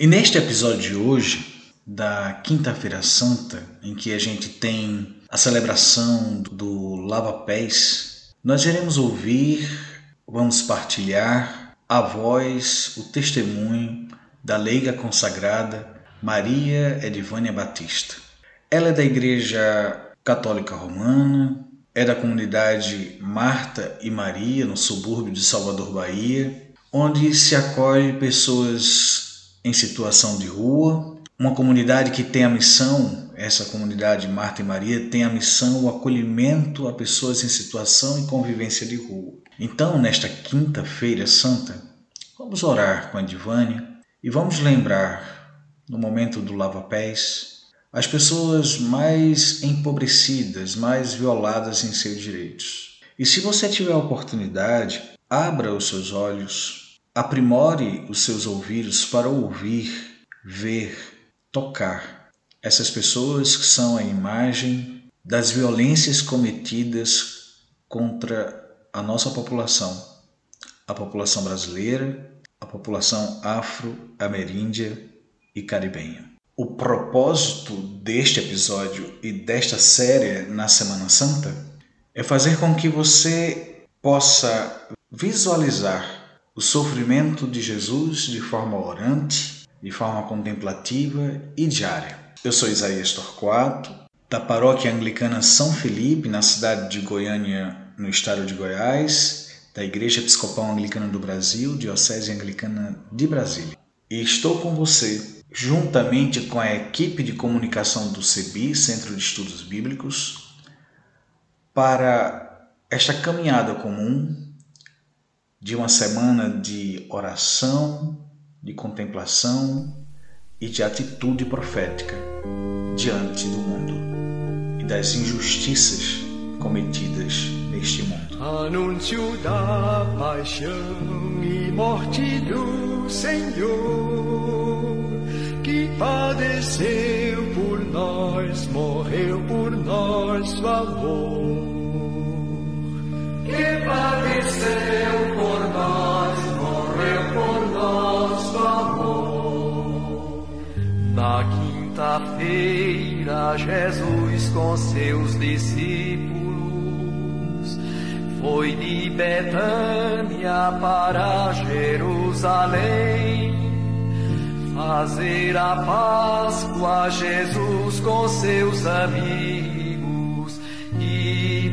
E neste episódio de hoje, da Quinta-feira Santa, em que a gente tem a celebração do Lava Pés, nós iremos ouvir, vamos partilhar a voz, o testemunho da leiga consagrada Maria Edivânia Batista. Ela é da Igreja Católica Romana, é da comunidade Marta e Maria, no subúrbio de Salvador, Bahia, onde se acolhe pessoas em situação de rua, uma comunidade que tem a missão, essa comunidade Marta e Maria tem a missão o acolhimento a pessoas em situação e convivência de rua. Então, nesta quinta-feira santa, vamos orar com a Divânia e vamos lembrar, no momento do lava-pés, as pessoas mais empobrecidas, mais violadas em seus direitos. E se você tiver a oportunidade, abra os seus olhos Aprimore os seus ouvidos para ouvir, ver, tocar essas pessoas que são a imagem das violências cometidas contra a nossa população, a população brasileira, a população afro-ameríndia e caribenha. O propósito deste episódio e desta série na Semana Santa é fazer com que você possa visualizar o sofrimento de Jesus de forma orante, de forma contemplativa e diária. Eu sou Isaías Torquato, da paróquia anglicana São Felipe, na cidade de Goiânia, no estado de Goiás, da Igreja Episcopal Anglicana do Brasil, Diocese Anglicana de Brasília. E estou com você, juntamente com a equipe de comunicação do CEBI, Centro de Estudos Bíblicos, para esta caminhada comum de uma semana de oração, de contemplação e de atitude profética diante do mundo e das injustiças cometidas neste mundo. Anúncio da paixão e morte do Senhor, que padeceu por nós, morreu por nós, amor. Na quinta-feira, Jesus com seus discípulos foi de Betânia para Jerusalém. Fazer a Páscoa, Jesus com seus amigos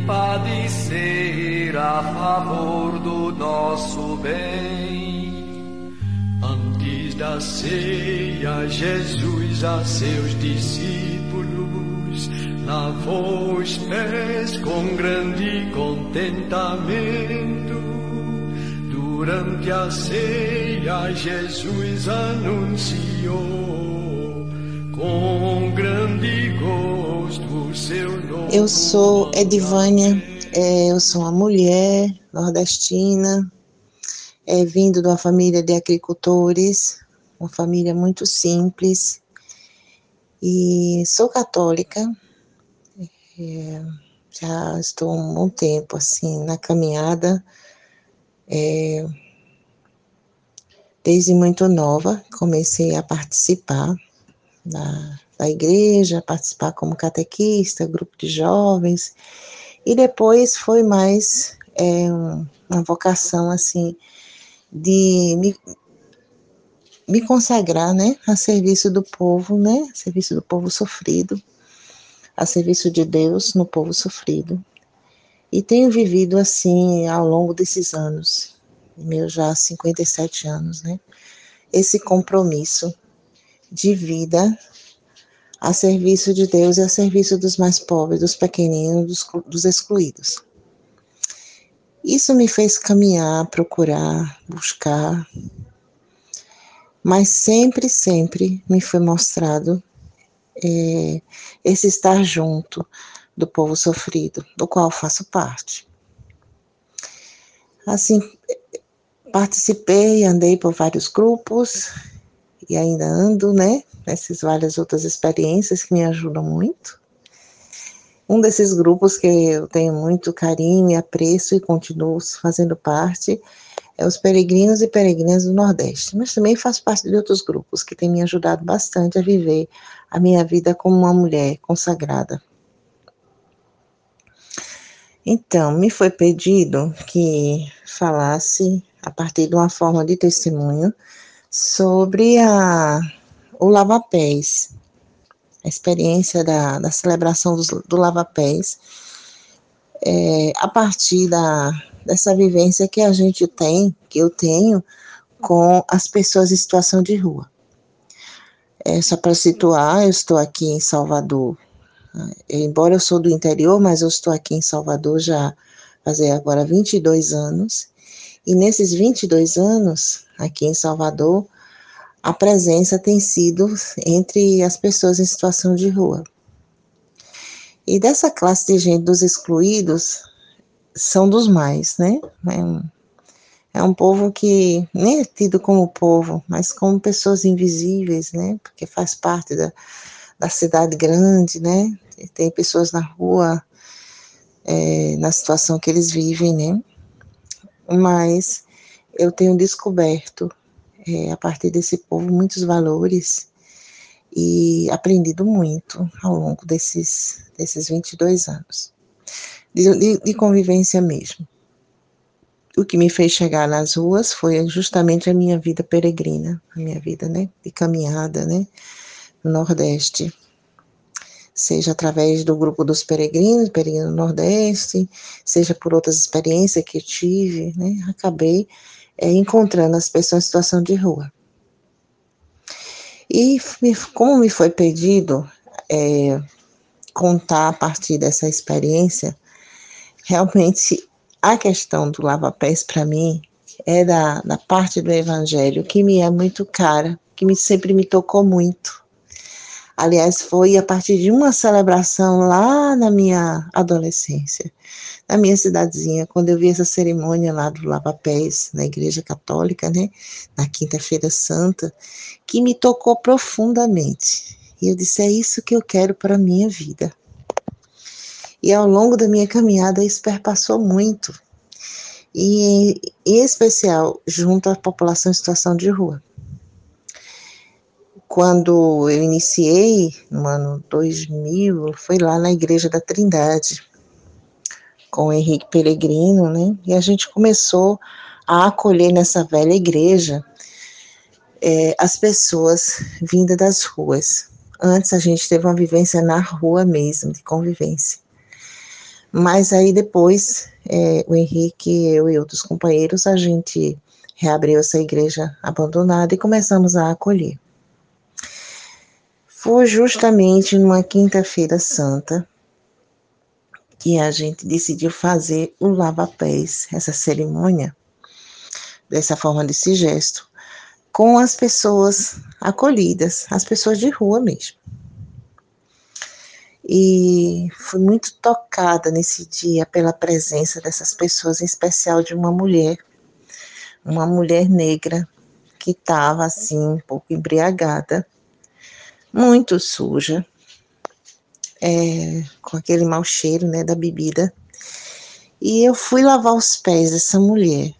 padecer a favor do nosso bem. Antes da ceia, Jesus a seus discípulos lavou os pés com grande contentamento. Durante a ceia, Jesus anunciou Eu sou Edivânia é, eu sou uma mulher nordestina, é, vindo de uma família de agricultores, uma família muito simples, e sou católica, é, já estou um bom tempo assim na caminhada, é, desde muito nova comecei a participar da, da igreja, participar como catequista, grupo de jovens, e depois foi mais é, uma vocação assim de me, me consagrar, né, a serviço do povo, né, a serviço do povo sofrido, a serviço de Deus no povo sofrido. E tenho vivido assim ao longo desses anos, meus já 57 anos, né, esse compromisso de vida a serviço de Deus e a serviço dos mais pobres, dos pequeninos, dos, dos excluídos. Isso me fez caminhar, procurar, buscar, mas sempre, sempre me foi mostrado é, esse estar junto do povo sofrido, do qual faço parte. Assim, participei, andei por vários grupos e ainda ando, né, nessas várias outras experiências que me ajudam muito. Um desses grupos que eu tenho muito carinho e apreço e continuo fazendo parte é os peregrinos e peregrinas do Nordeste, mas também faço parte de outros grupos que têm me ajudado bastante a viver a minha vida como uma mulher consagrada. Então, me foi pedido que falasse, a partir de uma forma de testemunho, sobre a, o lava-pés, a experiência da, da celebração do, do lava-pés, é, a partir da, dessa vivência que a gente tem, que eu tenho, com as pessoas em situação de rua. É, só para situar, eu estou aqui em Salvador, é, embora eu sou do interior, mas eu estou aqui em Salvador já fazer agora 22 anos, e nesses 22 anos, aqui em Salvador, a presença tem sido entre as pessoas em situação de rua. E dessa classe de gente dos excluídos, são dos mais, né? É um, é um povo que nem é tido como povo, mas como pessoas invisíveis, né? Porque faz parte da, da cidade grande, né? Tem pessoas na rua, é, na situação que eles vivem, né? Mas eu tenho descoberto, é, a partir desse povo, muitos valores e aprendido muito ao longo desses, desses 22 anos de, de, de convivência mesmo. O que me fez chegar nas ruas foi justamente a minha vida peregrina, a minha vida, né, de caminhada, né, no Nordeste. Seja através do grupo dos peregrinos, peregrino no Nordeste, seja por outras experiências que tive, né, acabei é, encontrando as pessoas em situação de rua. E como me foi pedido é, contar a partir dessa experiência, realmente a questão do lava-pés para mim é da, da parte do evangelho que me é muito cara, que me, sempre me tocou muito. Aliás, foi a partir de uma celebração lá na minha adolescência, na minha cidadezinha, quando eu vi essa cerimônia lá do lava-pés na Igreja Católica, né, na Quinta-feira Santa, que me tocou profundamente. E eu disse: é isso que eu quero para a minha vida. E ao longo da minha caminhada isso perpassou muito. E em especial junto à população em situação de rua. Quando eu iniciei, no ano 2000, foi lá na Igreja da Trindade, com o Henrique Peregrino, né? E a gente começou a acolher nessa velha igreja é, as pessoas vindas das ruas. Antes a gente teve uma vivência na rua mesmo, de convivência. Mas aí depois, é, o Henrique, eu e outros companheiros, a gente reabriu essa igreja abandonada e começamos a acolher. Foi justamente numa quinta-feira santa que a gente decidiu fazer o lava-pés, essa cerimônia, dessa forma, desse gesto, com as pessoas acolhidas, as pessoas de rua mesmo. E fui muito tocada nesse dia pela presença dessas pessoas, em especial de uma mulher, uma mulher negra que estava assim um pouco embriagada, muito suja, é, com aquele mau cheiro né, da bebida. E eu fui lavar os pés dessa mulher.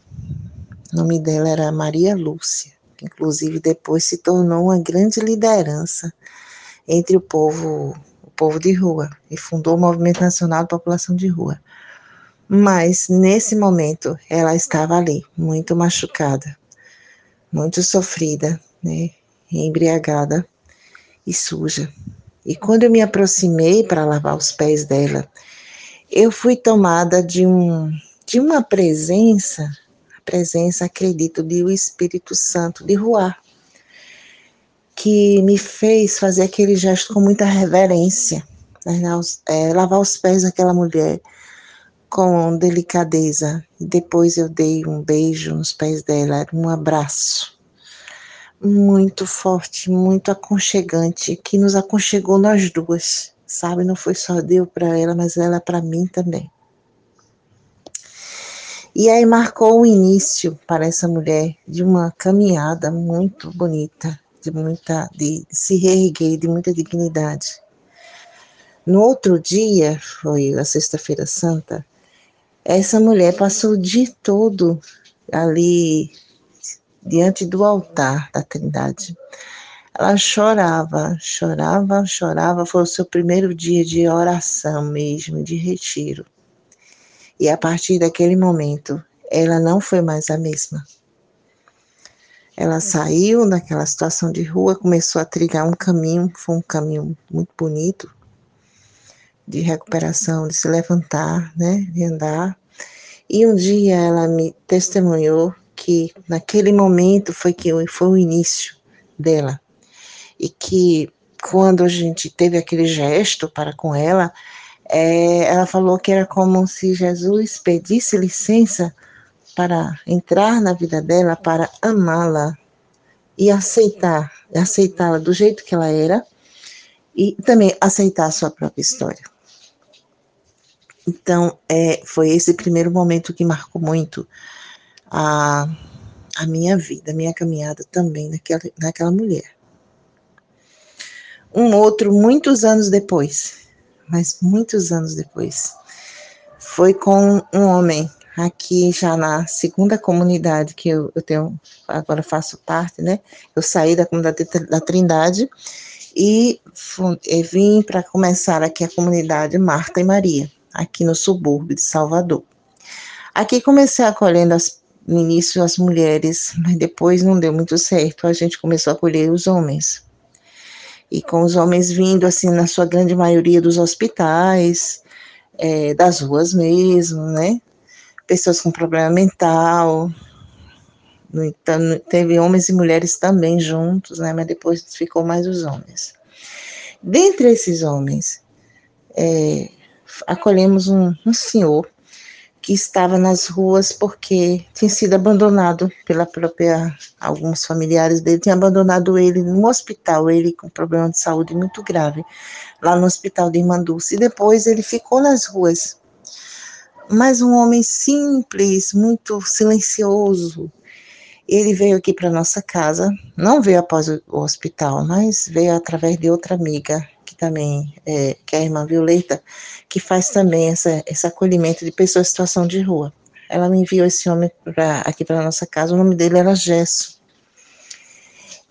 O nome dela era Maria Lúcia, que inclusive depois se tornou uma grande liderança entre o povo povo de rua e fundou o Movimento Nacional de População de Rua. Mas nesse momento ela estava ali, muito machucada, muito sofrida, né, embriagada e suja. E quando eu me aproximei para lavar os pés dela, eu fui tomada de um de uma presença, a presença, acredito, de o Espírito Santo de Ruar que me fez fazer aquele gesto com muita reverência, né, é, lavar os pés daquela mulher com delicadeza. Depois eu dei um beijo nos pés dela, um abraço muito forte, muito aconchegante, que nos aconchegou nós duas, sabe? Não foi só deu para ela, mas ela para mim também. E aí marcou o início para essa mulher de uma caminhada muito bonita, de muita, de se reerguer, de muita dignidade. No outro dia, foi a Sexta-feira Santa, essa mulher passou o dia todo ali diante do altar da Trindade. Ela chorava, chorava, chorava. Foi o seu primeiro dia de oração mesmo, de retiro. E a partir daquele momento, ela não foi mais a mesma. Ela saiu daquela situação de rua, começou a trilhar um caminho, foi um caminho muito bonito, de recuperação, de se levantar, né, de andar. E um dia ela me testemunhou que naquele momento foi que foi o início dela e que quando a gente teve aquele gesto para com ela, é, ela falou que era como se Jesus pedisse licença para entrar na vida dela, para amá-la e aceitar, aceitá-la do jeito que ela era e também aceitar a sua própria história. Então, é, foi esse primeiro momento que marcou muito a, a minha vida, a minha caminhada também naquela, naquela mulher. Um outro, muitos anos depois, mas muitos anos depois, foi com um homem aqui já na segunda comunidade que eu, eu tenho, agora faço parte, né? Eu saí da comunidade da Trindade e, e vim para começar aqui a comunidade Marta e Maria, aqui no subúrbio de Salvador. Aqui comecei acolhendo as, no início as mulheres, mas depois não deu muito certo, a gente começou a acolher os homens. E com os homens vindo, assim, na sua grande maioria dos hospitais, é, das ruas mesmo, né? pessoas com problema mental. Então, teve homens e mulheres também juntos, né? Mas depois ficou mais os homens. Dentre esses homens, é, acolhemos um, um senhor que estava nas ruas porque tinha sido abandonado pela própria alguns familiares dele tinham abandonado ele no hospital ele com problema de saúde muito grave lá no hospital de Irmanduce e depois ele ficou nas ruas mas um homem simples, muito silencioso. Ele veio aqui para nossa casa, não veio após o hospital, mas veio através de outra amiga, que também é, que é a irmã Violeta, que faz também essa, esse acolhimento de pessoas em situação de rua. Ela me enviou esse homem pra, aqui para nossa casa, o nome dele era Gesso.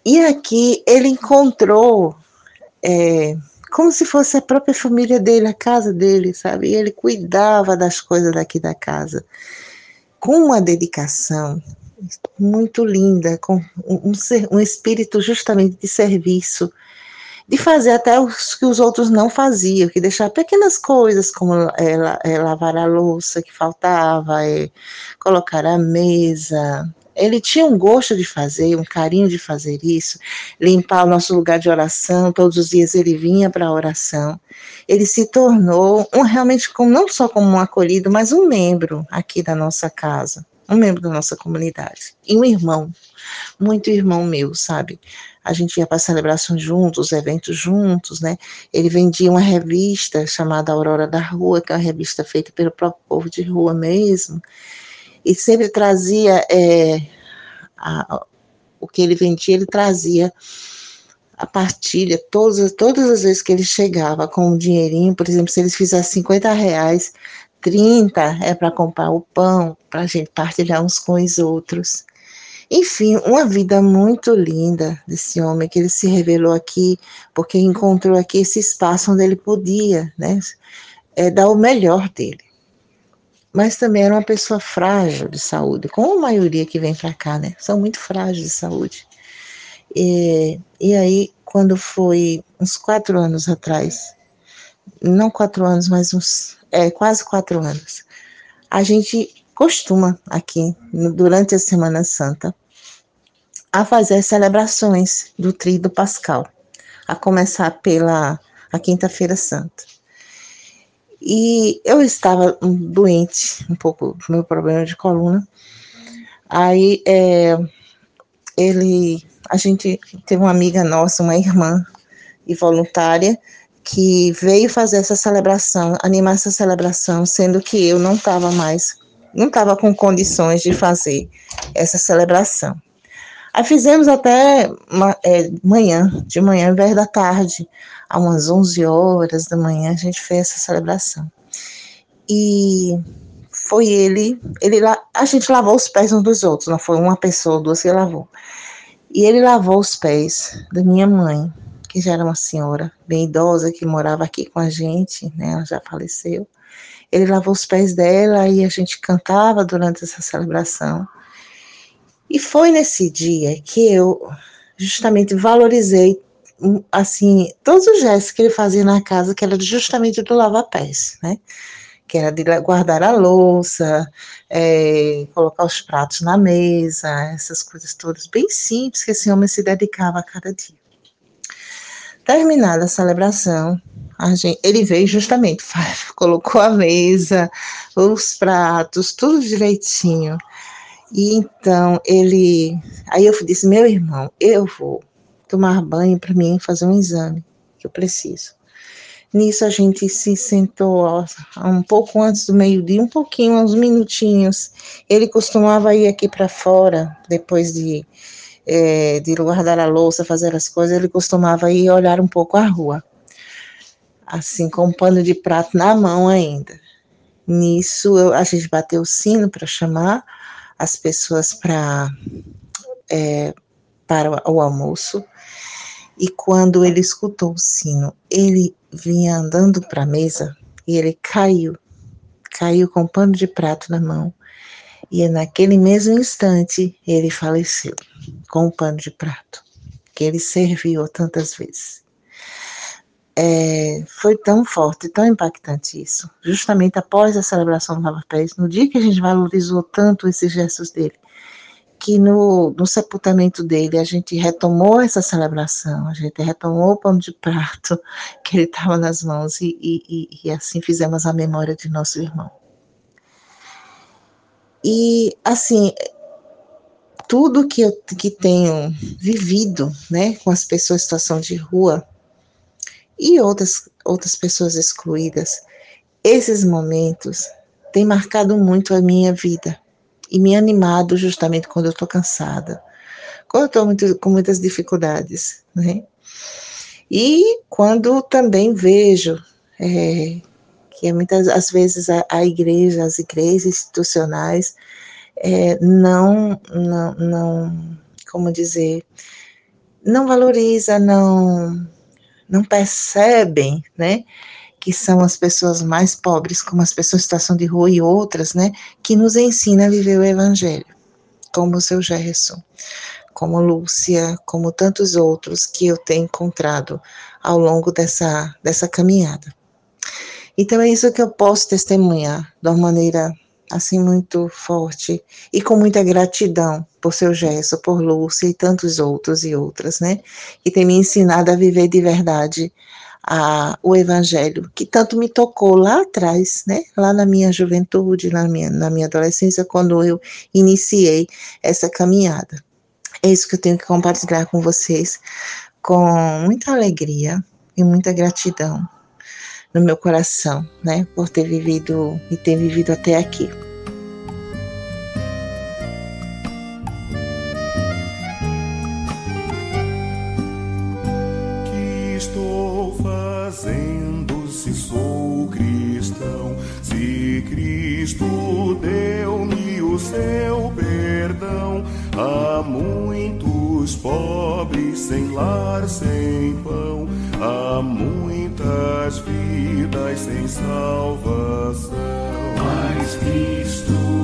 E aqui ele encontrou é, como se fosse a própria família dele, a casa dele, sabe? E ele cuidava das coisas daqui da casa com uma dedicação muito linda, com um, um espírito justamente de serviço, de fazer até os que os outros não faziam, que deixar pequenas coisas como é, é, lavar a louça que faltava, é, colocar a mesa, ele tinha um gosto de fazer, um carinho de fazer isso, limpar o nosso lugar de oração, todos os dias ele vinha para a oração. Ele se tornou um, realmente como, não só como um acolhido, mas um membro aqui da nossa casa, um membro da nossa comunidade. E um irmão, muito irmão meu, sabe? A gente ia para celebrações juntos, eventos juntos, né? Ele vendia uma revista chamada Aurora da Rua, que é uma revista feita pelo próprio povo de rua mesmo e sempre trazia é, a, o que ele vendia, ele trazia a partilha, todas, todas as vezes que ele chegava com um dinheirinho, por exemplo, se eles fizessem 50 reais, 30 é para comprar o pão, para a gente partilhar uns com os outros. Enfim, uma vida muito linda desse homem que ele se revelou aqui, porque encontrou aqui esse espaço onde ele podia, né, é, dar o melhor dele mas também era uma pessoa frágil de saúde, como a maioria que vem para cá, né? São muito frágeis de saúde. E, e aí, quando foi uns quatro anos atrás, não quatro anos, mas uns, é, quase quatro anos, a gente costuma aqui, durante a Semana Santa, a fazer celebrações do Tríduo Pascal, a começar pela a Quinta-feira Santa. E eu estava doente, um pouco do meu problema de coluna. Aí é, ele, a gente teve uma amiga nossa, uma irmã e voluntária, que veio fazer essa celebração, animar essa celebração, sendo que eu não estava mais, não estava com condições de fazer essa celebração. Aí fizemos até é, manhã, de manhã, ao invés da tarde, a umas 11 horas da manhã, a gente fez essa celebração. E foi ele, ele a gente lavou os pés uns dos outros, não foi uma pessoa, duas que lavou. E ele lavou os pés da minha mãe, que já era uma senhora bem idosa que morava aqui com a gente, né? Ela já faleceu. Ele lavou os pés dela e a gente cantava durante essa celebração. E foi nesse dia que eu justamente valorizei assim todos os gestos que ele fazia na casa, que era justamente do lava-pés, né? Que era de guardar a louça, é, colocar os pratos na mesa, essas coisas todas bem simples que esse homem se dedicava a cada dia. Terminada a celebração, gente, ele veio justamente, colocou a mesa, os pratos, tudo direitinho. E então ele, aí eu disse, meu irmão, eu vou tomar banho para mim fazer um exame que eu preciso. Nisso a gente se sentou um pouco antes do meio-dia, um pouquinho, uns minutinhos. Ele costumava ir aqui para fora depois de é, de guardar a louça, fazer as coisas, ele costumava ir olhar um pouco a rua, assim, com um pano de prato na mão ainda. Nisso, eu, a gente bateu o sino para chamar as pessoas pra, é, para o, almoço, e quando ele escutou o sino, ele vinha andando para a mesa e ele caiu, caiu com um pano de prato na mão e naquele mesmo instante ele faleceu com o um pano de prato que ele serviu tantas vezes. É, foi tão forte, tão impactante isso, justamente após a celebração do Lava Pés, no dia que a gente valorizou tanto esses gestos dele, que no, no sepultamento dele a gente retomou essa celebração, a gente retomou o pano de prato que ele estava nas mãos e, e, e assim fizemos a memória de nosso irmão. E, assim, tudo que eu que tenho vivido, né, com as pessoas em situação de rua e outras, outras pessoas excluídas, esses momentos têm marcado muito a minha vida e me animado justamente quando eu estou cansada, quando eu estou com muitas dificuldades, né? E quando também vejo é, que muitas às vezes a, a igreja, as igrejas institucionais é, não, não, não, como dizer, não valoriza, não, não percebem, né, que são as pessoas mais pobres, como as pessoas em situação de rua e outras, né, que nos ensina a viver o evangelho, como o seu Gerson, como Lúcia, como tantos outros que eu tenho encontrado ao longo dessa, dessa caminhada. Então é isso que eu posso testemunhar de uma maneira assim muito forte e com muita gratidão por seu gesto, por Lúcia e tantos outros e outras, né? Que tem me ensinado a viver de verdade a, o evangelho, que tanto me tocou lá atrás, né? Lá na minha juventude, na minha, na minha adolescência, quando eu iniciei essa caminhada. É isso que eu tenho que compartilhar com vocês, com muita alegria e muita gratidão no meu coração, né, por ter vivido e ter vivido até aqui. Estou fazendo se sou cristão? Se Cristo deu-me o seu perdão, há muitos pobres sem lar, sem pão, há vidas sem salvação. Mas Cristo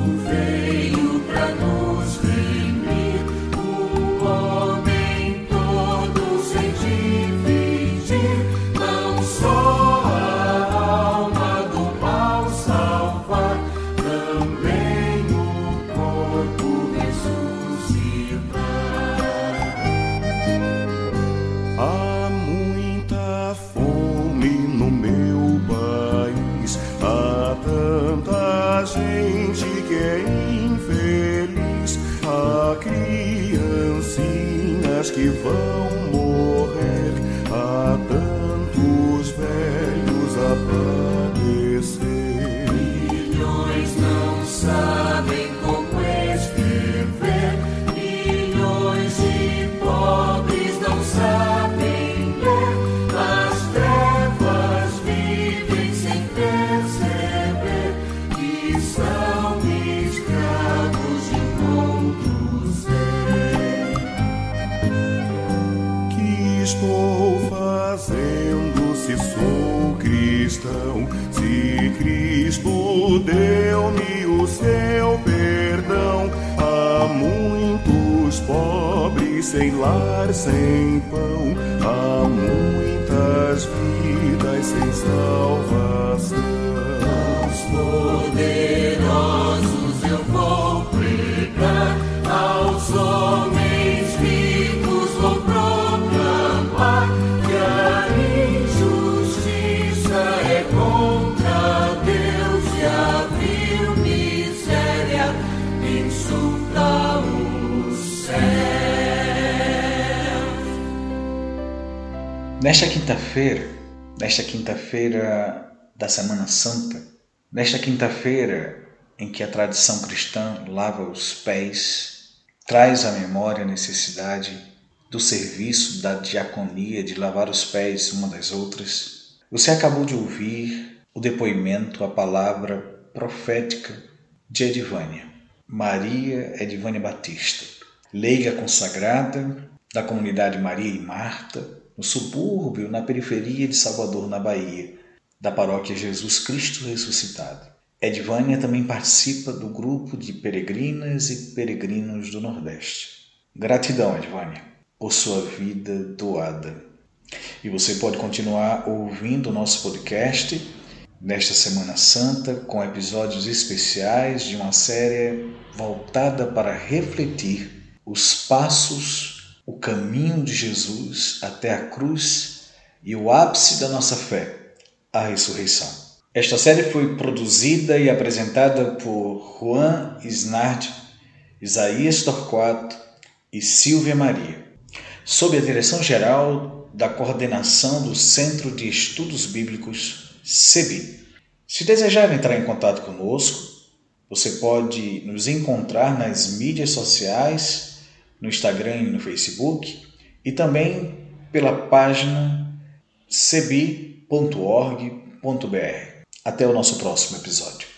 esquecer. Sem pão, há muitas vidas sem salvação. Quinta-feira, nesta quinta-feira da Semana Santa, nesta quinta-feira em que a tradição cristã lava os pés, traz à memória a necessidade do serviço da diaconia de lavar os pés uma das outras, você acabou de ouvir o depoimento, a palavra profética de Edivânia, Maria Edivânia Batista, leiga consagrada da comunidade Maria e Marta, no subúrbio, na periferia de Salvador, na Bahia, da paróquia Jesus Cristo Ressuscitado. Edvânia também participa do grupo de peregrinas e peregrinos do Nordeste. Gratidão, Edvânia, por sua vida doada. E você pode continuar ouvindo o nosso podcast nesta Semana Santa com episódios especiais de uma série voltada para refletir os passos, o caminho de Jesus até a cruz e o ápice da nossa fé, a ressurreição. Esta série foi produzida e apresentada por Juan Isnard, Isaías Torquato e Silvia Maria, sob a direção geral da coordenação do Centro de Estudos Bíblicos, CEBI. Se desejar entrar em contato conosco, você pode nos encontrar nas mídias sociais, no Instagram e no Facebook, e também pela página cebi.org.br. Até o nosso próximo episódio.